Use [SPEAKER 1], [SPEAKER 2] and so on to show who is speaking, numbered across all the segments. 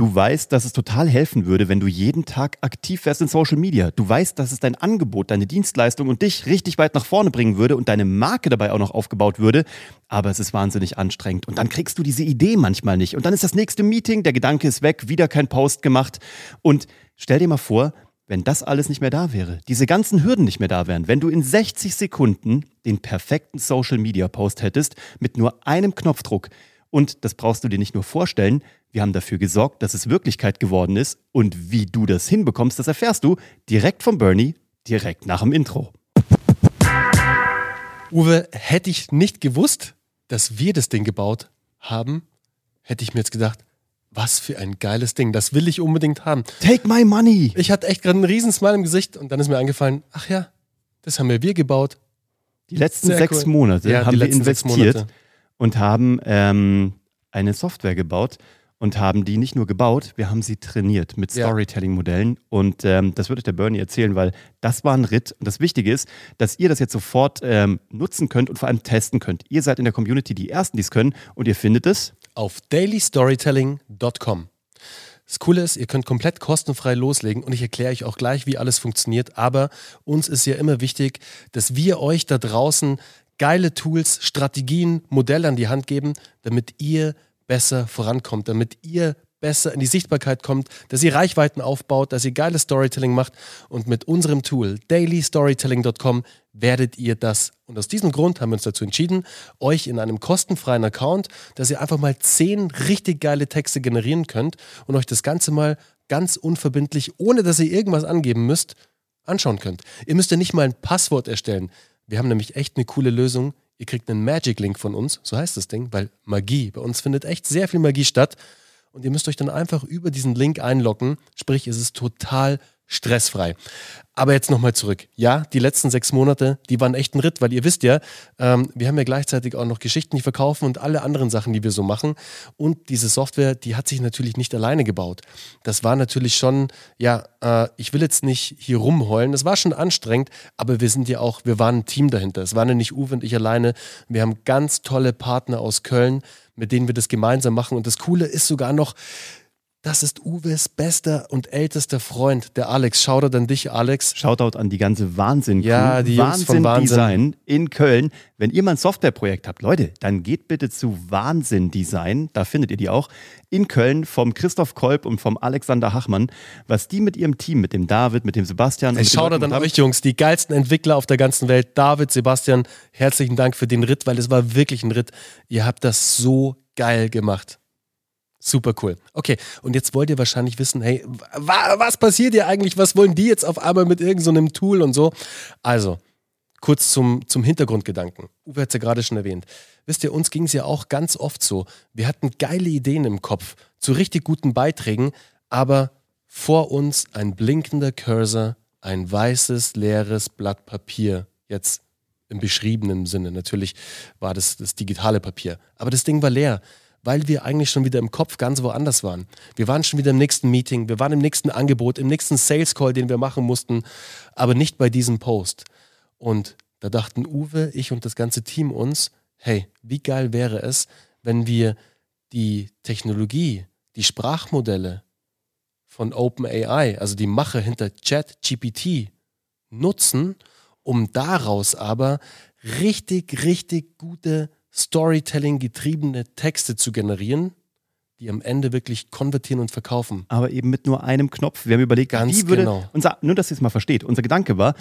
[SPEAKER 1] Du weißt, dass es total helfen würde, wenn du jeden Tag aktiv wärst in Social Media. Du weißt, dass es dein Angebot, deine Dienstleistung und dich richtig weit nach vorne bringen würde und deine Marke dabei auch noch aufgebaut würde. Aber es ist wahnsinnig anstrengend. Und dann kriegst du diese Idee manchmal nicht. Und dann ist das nächste Meeting, der Gedanke ist weg, wieder kein Post gemacht. Und stell dir mal vor, wenn das alles nicht mehr da wäre, diese ganzen Hürden nicht mehr da wären, wenn du in 60 Sekunden den perfekten Social Media Post hättest mit nur einem Knopfdruck. Und das brauchst du dir nicht nur vorstellen, wir haben dafür gesorgt, dass es Wirklichkeit geworden ist. Und wie du das hinbekommst, das erfährst du direkt von Bernie, direkt nach dem Intro.
[SPEAKER 2] Uwe, hätte ich nicht gewusst, dass wir das Ding gebaut haben, hätte ich mir jetzt gedacht, was für ein geiles Ding. Das will ich unbedingt haben.
[SPEAKER 1] Take my money.
[SPEAKER 2] Ich hatte echt gerade einen riesen Smile im Gesicht und dann ist mir eingefallen, ach ja, das haben ja wir gebaut.
[SPEAKER 1] Die letzten Sehr sechs cool. Monate ja, haben wir investiert und haben ähm, eine Software gebaut und haben die nicht nur gebaut, wir haben sie trainiert mit Storytelling-Modellen. Und ähm, das würde euch der Bernie erzählen, weil das war ein Ritt. Und das Wichtige ist, dass ihr das jetzt sofort ähm, nutzen könnt und vor allem testen könnt. Ihr seid in der Community die Ersten, die es können und ihr findet es
[SPEAKER 2] auf dailystorytelling.com. Das Coole ist, ihr könnt komplett kostenfrei loslegen und ich erkläre euch auch gleich, wie alles funktioniert. Aber uns ist ja immer wichtig, dass wir euch da draußen geile Tools, Strategien, Modelle an die Hand geben, damit ihr besser vorankommt, damit ihr besser in die Sichtbarkeit kommt, dass ihr Reichweiten aufbaut, dass ihr geiles Storytelling macht und mit unserem Tool dailystorytelling.com werdet ihr das. Und aus diesem Grund haben wir uns dazu entschieden, euch in einem kostenfreien Account, dass ihr einfach mal zehn richtig geile Texte generieren könnt und euch das Ganze mal ganz unverbindlich, ohne dass ihr irgendwas angeben müsst, anschauen könnt. Ihr müsst ja nicht mal ein Passwort erstellen. Wir haben nämlich echt eine coole Lösung. Ihr kriegt einen Magic-Link von uns, so heißt das Ding, weil Magie, bei uns findet echt sehr viel Magie statt. Und ihr müsst euch dann einfach über diesen Link einloggen. Sprich, es ist total stressfrei. Aber jetzt nochmal zurück. Ja, die letzten sechs Monate, die waren echt ein Ritt, weil ihr wisst ja, ähm, wir haben ja gleichzeitig auch noch Geschichten, die verkaufen und alle anderen Sachen, die wir so machen. Und diese Software, die hat sich natürlich nicht alleine gebaut. Das war natürlich schon, ja, äh, ich will jetzt nicht hier rumheulen, das war schon anstrengend, aber wir sind ja auch, wir waren ein Team dahinter. Es waren ja nicht Uwe und ich alleine. Wir haben ganz tolle Partner aus Köln, mit denen wir das gemeinsam machen. Und das Coole ist sogar noch, das ist Uwes bester und ältester Freund, der Alex. Shoutout an dich, Alex.
[SPEAKER 1] Shoutout an die ganze Wahnsinn. -Crew.
[SPEAKER 2] Ja, die Jungs Wahnsinn, Wahnsinn Design
[SPEAKER 1] in Köln. Wenn ihr mal ein Softwareprojekt habt, Leute, dann geht bitte zu Wahnsinn Design. Da findet ihr die auch in Köln vom Christoph Kolb und vom Alexander Hachmann. Was die mit ihrem Team, mit dem David, mit dem Sebastian.
[SPEAKER 2] Hey, Shoutout an euch, Jungs, die geilsten Entwickler auf der ganzen Welt. David, Sebastian, herzlichen Dank für den Ritt, weil es war wirklich ein Ritt. Ihr habt das so geil gemacht. Super cool. Okay, und jetzt wollt ihr wahrscheinlich wissen, hey, wa was passiert hier eigentlich? Was wollen die jetzt auf einmal mit irgendeinem so Tool und so? Also, kurz zum, zum Hintergrundgedanken. Uwe hat es ja gerade schon erwähnt. Wisst ihr, uns ging es ja auch ganz oft so. Wir hatten geile Ideen im Kopf zu richtig guten Beiträgen, aber vor uns ein blinkender Cursor, ein weißes, leeres Blatt Papier. Jetzt im beschriebenen Sinne. Natürlich war das das digitale Papier. Aber das Ding war leer weil wir eigentlich schon wieder im Kopf ganz woanders waren. Wir waren schon wieder im nächsten Meeting, wir waren im nächsten Angebot, im nächsten Sales Call, den wir machen mussten, aber nicht bei diesem Post. Und da dachten Uwe, ich und das ganze Team uns, hey, wie geil wäre es, wenn wir die Technologie, die Sprachmodelle von OpenAI, also die Mache hinter ChatGPT, nutzen, um daraus aber richtig, richtig gute Storytelling getriebene Texte zu generieren, die am Ende wirklich konvertieren und verkaufen.
[SPEAKER 1] Aber eben mit nur einem Knopf. Wir haben überlegt, Ganz wie würde genau. unser, nur dass ihr es mal versteht, unser Gedanke war,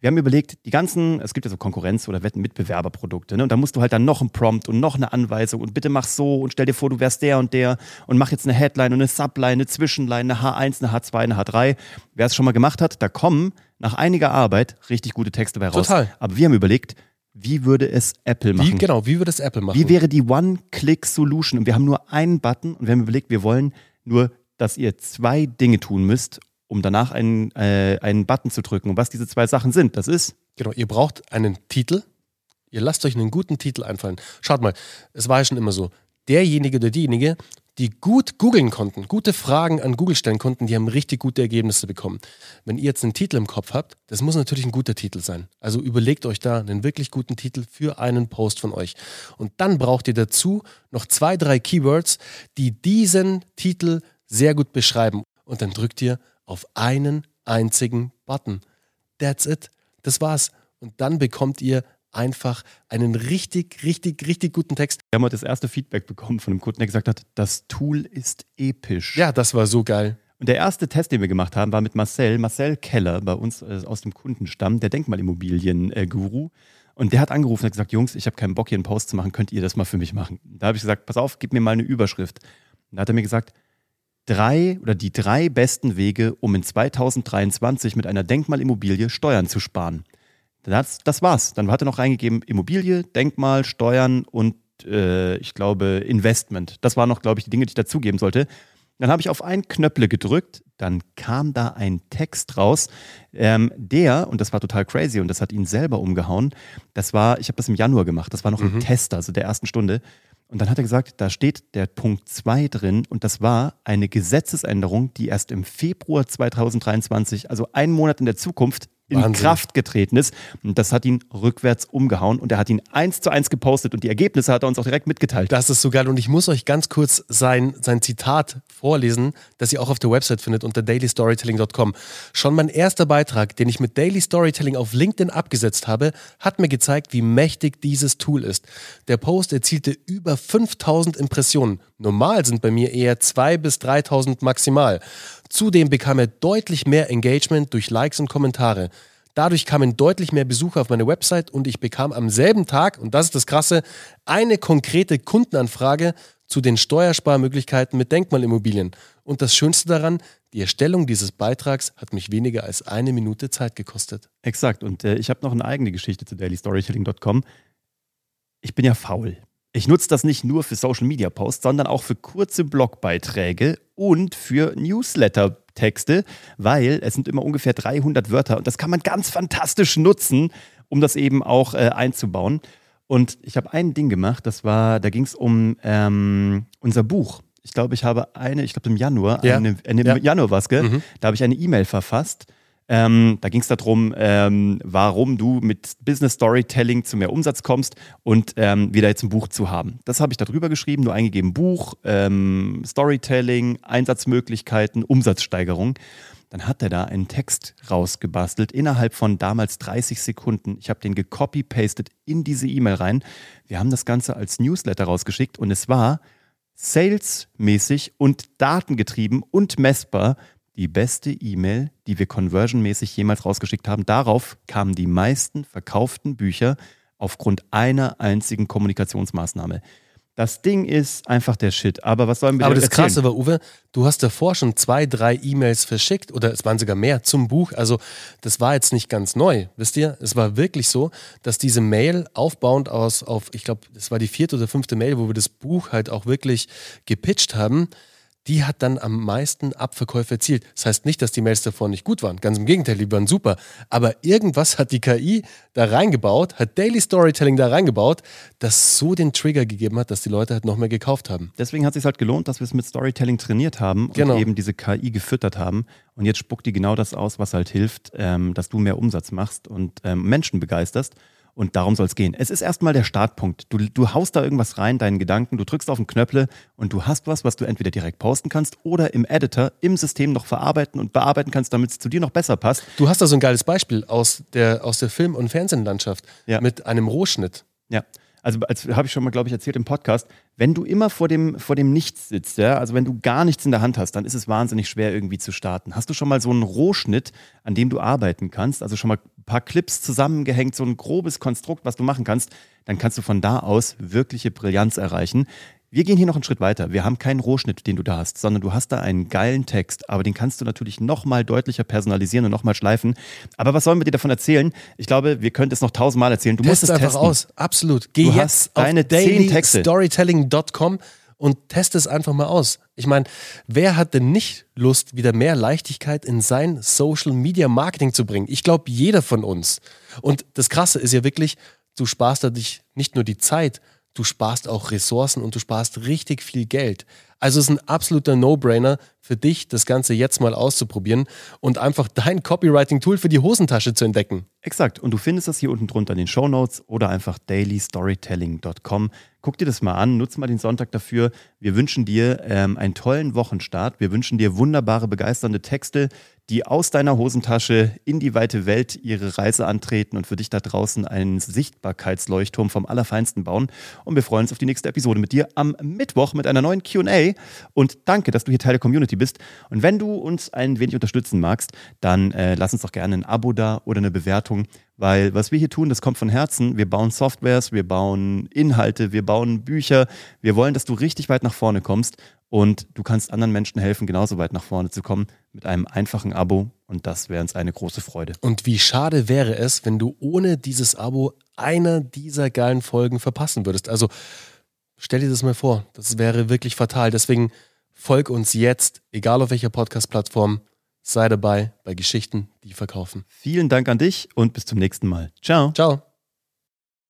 [SPEAKER 1] wir haben überlegt, die ganzen, es gibt ja so Konkurrenz- oder Wetten-Mitbewerberprodukte, ne? Und da musst du halt dann noch einen Prompt und noch eine Anweisung und bitte mach so und stell dir vor, du wärst der und der und mach jetzt eine Headline und eine Subline, eine Zwischenline, eine H1, eine H2, eine H3. Wer es schon mal gemacht hat, da kommen nach einiger Arbeit richtig gute Texte bei raus.
[SPEAKER 2] Total.
[SPEAKER 1] Aber wir haben überlegt, wie würde es Apple machen?
[SPEAKER 2] Wie, genau, wie würde es Apple machen?
[SPEAKER 1] Wie wäre die One-Click-Solution? Und wir haben nur einen Button und wir haben überlegt, wir wollen nur, dass ihr zwei Dinge tun müsst, um danach einen, äh, einen Button zu drücken. Und was diese zwei Sachen sind, das ist.
[SPEAKER 2] Genau, ihr braucht einen Titel. Ihr lasst euch einen guten Titel einfallen. Schaut mal, es war ja schon immer so. Derjenige oder diejenige, die gut googeln konnten, gute Fragen an Google stellen konnten, die haben richtig gute Ergebnisse bekommen. Wenn ihr jetzt einen Titel im Kopf habt, das muss natürlich ein guter Titel sein. Also überlegt euch da einen wirklich guten Titel für einen Post von euch. Und dann braucht ihr dazu noch zwei, drei Keywords, die diesen Titel sehr gut beschreiben. Und dann drückt ihr auf einen einzigen Button. That's it. Das war's. Und dann bekommt ihr einfach einen richtig, richtig, richtig guten Text.
[SPEAKER 1] Wir haben heute das erste Feedback bekommen von einem Kunden, der gesagt hat, das Tool ist episch.
[SPEAKER 2] Ja, das war so geil.
[SPEAKER 1] Und der erste Test, den wir gemacht haben, war mit Marcel, Marcel Keller bei uns äh, aus dem Kundenstamm, der Denkmalimmobilien-Guru. Und der hat angerufen und hat gesagt, Jungs, ich habe keinen Bock, hier einen Post zu machen, könnt ihr das mal für mich machen? Da habe ich gesagt, pass auf, gib mir mal eine Überschrift. Und da hat er mir gesagt, drei oder die drei besten Wege, um in 2023 mit einer Denkmalimmobilie Steuern zu sparen. Das, das war's. Dann hat er noch reingegeben, Immobilie, Denkmal, Steuern und äh, ich glaube Investment. Das waren noch, glaube ich, die Dinge, die ich dazugeben sollte. Dann habe ich auf ein Knöpple gedrückt, dann kam da ein Text raus, ähm, der, und das war total crazy und das hat ihn selber umgehauen, das war, ich habe das im Januar gemacht, das war noch mhm. ein Test, also der ersten Stunde. Und dann hat er gesagt, da steht der Punkt 2 drin und das war eine Gesetzesänderung, die erst im Februar 2023, also einen Monat in der Zukunft, in Wahnsinn. Kraft getreten ist. Und das hat ihn rückwärts umgehauen und er hat ihn eins zu eins gepostet und die Ergebnisse hat er uns auch direkt mitgeteilt.
[SPEAKER 2] Das ist so geil und ich muss euch ganz kurz sein, sein Zitat vorlesen, das ihr auch auf der Website findet unter dailystorytelling.com. Schon mein erster Beitrag, den ich mit Daily Storytelling auf LinkedIn abgesetzt habe, hat mir gezeigt, wie mächtig dieses Tool ist. Der Post erzielte über 5000 Impressionen. Normal sind bei mir eher 2.000 bis 3.000 maximal. Zudem bekam er deutlich mehr Engagement durch Likes und Kommentare. Dadurch kamen deutlich mehr Besucher auf meine Website und ich bekam am selben Tag, und das ist das Krasse, eine konkrete Kundenanfrage zu den Steuersparmöglichkeiten mit Denkmalimmobilien. Und das Schönste daran, die Erstellung dieses Beitrags hat mich weniger als eine Minute Zeit gekostet.
[SPEAKER 1] Exakt. Und äh, ich habe noch eine eigene Geschichte zu dailystorytelling.com. Ich bin ja faul. Ich nutze das nicht nur für Social Media Posts, sondern auch für kurze Blogbeiträge und für Newsletter-Texte, weil es sind immer ungefähr 300 Wörter und das kann man ganz fantastisch nutzen, um das eben auch äh, einzubauen. Und ich habe ein Ding gemacht, das war, da ging es um ähm, unser Buch. Ich glaube, ich habe eine, ich glaube im Januar, ja. eine, eine ja. Januar was, mhm. da habe ich eine E-Mail verfasst ähm, da ging es darum, ähm, warum du mit Business Storytelling zu mehr Umsatz kommst und ähm, wieder jetzt ein Buch zu haben. Das habe ich da drüber geschrieben, nur eingegeben Buch, ähm, Storytelling, Einsatzmöglichkeiten, Umsatzsteigerung. Dann hat er da einen Text rausgebastelt innerhalb von damals 30 Sekunden. Ich habe den gecopy-pastet in diese E-Mail rein. Wir haben das Ganze als Newsletter rausgeschickt und es war salesmäßig und datengetrieben und messbar die beste E-Mail, die wir conversionmäßig jemals rausgeschickt haben. Darauf kamen die meisten verkauften Bücher aufgrund einer einzigen Kommunikationsmaßnahme. Das Ding ist einfach der Shit. Aber was sollen wir
[SPEAKER 2] Aber das erzählen? Krasse war, Uwe, du hast davor schon zwei, drei E-Mails verschickt oder es waren sogar mehr zum Buch. Also das war jetzt nicht ganz neu, wisst ihr? Es war wirklich so, dass diese Mail aufbauend aus, auf, ich glaube, das war die vierte oder fünfte Mail, wo wir das Buch halt auch wirklich gepitcht haben die hat dann am meisten Abverkäufe erzielt. Das heißt nicht, dass die Mails davor nicht gut waren. Ganz im Gegenteil, die waren super. Aber irgendwas hat die KI da reingebaut, hat Daily Storytelling da reingebaut, das so den Trigger gegeben hat, dass die Leute halt noch mehr gekauft haben.
[SPEAKER 1] Deswegen hat es sich halt gelohnt, dass wir es mit Storytelling trainiert haben und genau. eben diese KI gefüttert haben. Und jetzt spuckt die genau das aus, was halt hilft, ähm, dass du mehr Umsatz machst und ähm, Menschen begeisterst. Und darum soll es gehen. Es ist erstmal der Startpunkt. Du, du haust da irgendwas rein, deinen Gedanken, du drückst auf den Knöpple und du hast was, was du entweder direkt posten kannst oder im Editor, im System noch verarbeiten und bearbeiten kannst, damit es zu dir noch besser passt.
[SPEAKER 2] Du hast da so ein geiles Beispiel aus der, aus der Film- und Fernsehlandschaft ja. mit einem Rohschnitt.
[SPEAKER 1] Ja also als habe ich schon mal, glaube ich, erzählt im Podcast, wenn du immer vor dem, vor dem Nichts sitzt, ja, also wenn du gar nichts in der Hand hast, dann ist es wahnsinnig schwer irgendwie zu starten. Hast du schon mal so einen Rohschnitt, an dem du arbeiten kannst, also schon mal ein paar Clips zusammengehängt, so ein grobes Konstrukt, was du machen kannst, dann kannst du von da aus wirkliche Brillanz erreichen. Wir gehen hier noch einen Schritt weiter. Wir haben keinen Rohschnitt, den du da hast, sondern du hast da einen geilen Text, aber den kannst du natürlich nochmal deutlicher personalisieren und nochmal schleifen. Aber was sollen wir dir davon erzählen? Ich glaube, wir können es noch tausendmal erzählen. Du Test musst es einfach testen. aus.
[SPEAKER 2] Absolut. Geh du jetzt auf dailystorytelling.com und test es einfach mal aus. Ich meine, wer hat denn nicht Lust, wieder mehr Leichtigkeit in sein Social Media Marketing zu bringen? Ich glaube, jeder von uns. Und das Krasse ist ja wirklich, du sparst dadurch nicht nur die Zeit, du sparst auch Ressourcen und du sparst richtig viel Geld. Also es ist ein absoluter No-Brainer für dich, das Ganze jetzt mal auszuprobieren und einfach dein Copywriting-Tool für die Hosentasche zu entdecken.
[SPEAKER 1] Exakt. Und du findest das hier unten drunter in den Show Notes oder einfach dailystorytelling.com. Guck dir das mal an, nutz mal den Sonntag dafür. Wir wünschen dir ähm, einen tollen Wochenstart. Wir wünschen dir wunderbare, begeisternde Texte, die aus deiner Hosentasche in die weite Welt ihre Reise antreten und für dich da draußen einen Sichtbarkeitsleuchtturm vom Allerfeinsten bauen. Und wir freuen uns auf die nächste Episode mit dir am Mittwoch mit einer neuen QA. Und danke, dass du hier Teil der Community bist. Und wenn du uns ein wenig unterstützen magst, dann äh, lass uns doch gerne ein Abo da oder eine Bewertung. Weil was wir hier tun, das kommt von Herzen. Wir bauen Softwares, wir bauen Inhalte, wir bauen Bücher. Wir wollen, dass du richtig weit nach vorne kommst. Und du kannst anderen Menschen helfen, genauso weit nach vorne zu kommen mit einem einfachen Abo. Und das wäre uns eine große Freude.
[SPEAKER 2] Und wie schade wäre es, wenn du ohne dieses Abo einer dieser geilen Folgen verpassen würdest. Also stell dir das mal vor. Das wäre wirklich fatal. Deswegen folg uns jetzt, egal auf welcher Podcast-Plattform. Sei dabei bei Geschichten, die verkaufen.
[SPEAKER 1] Vielen Dank an dich und bis zum nächsten Mal. Ciao.
[SPEAKER 2] Ciao.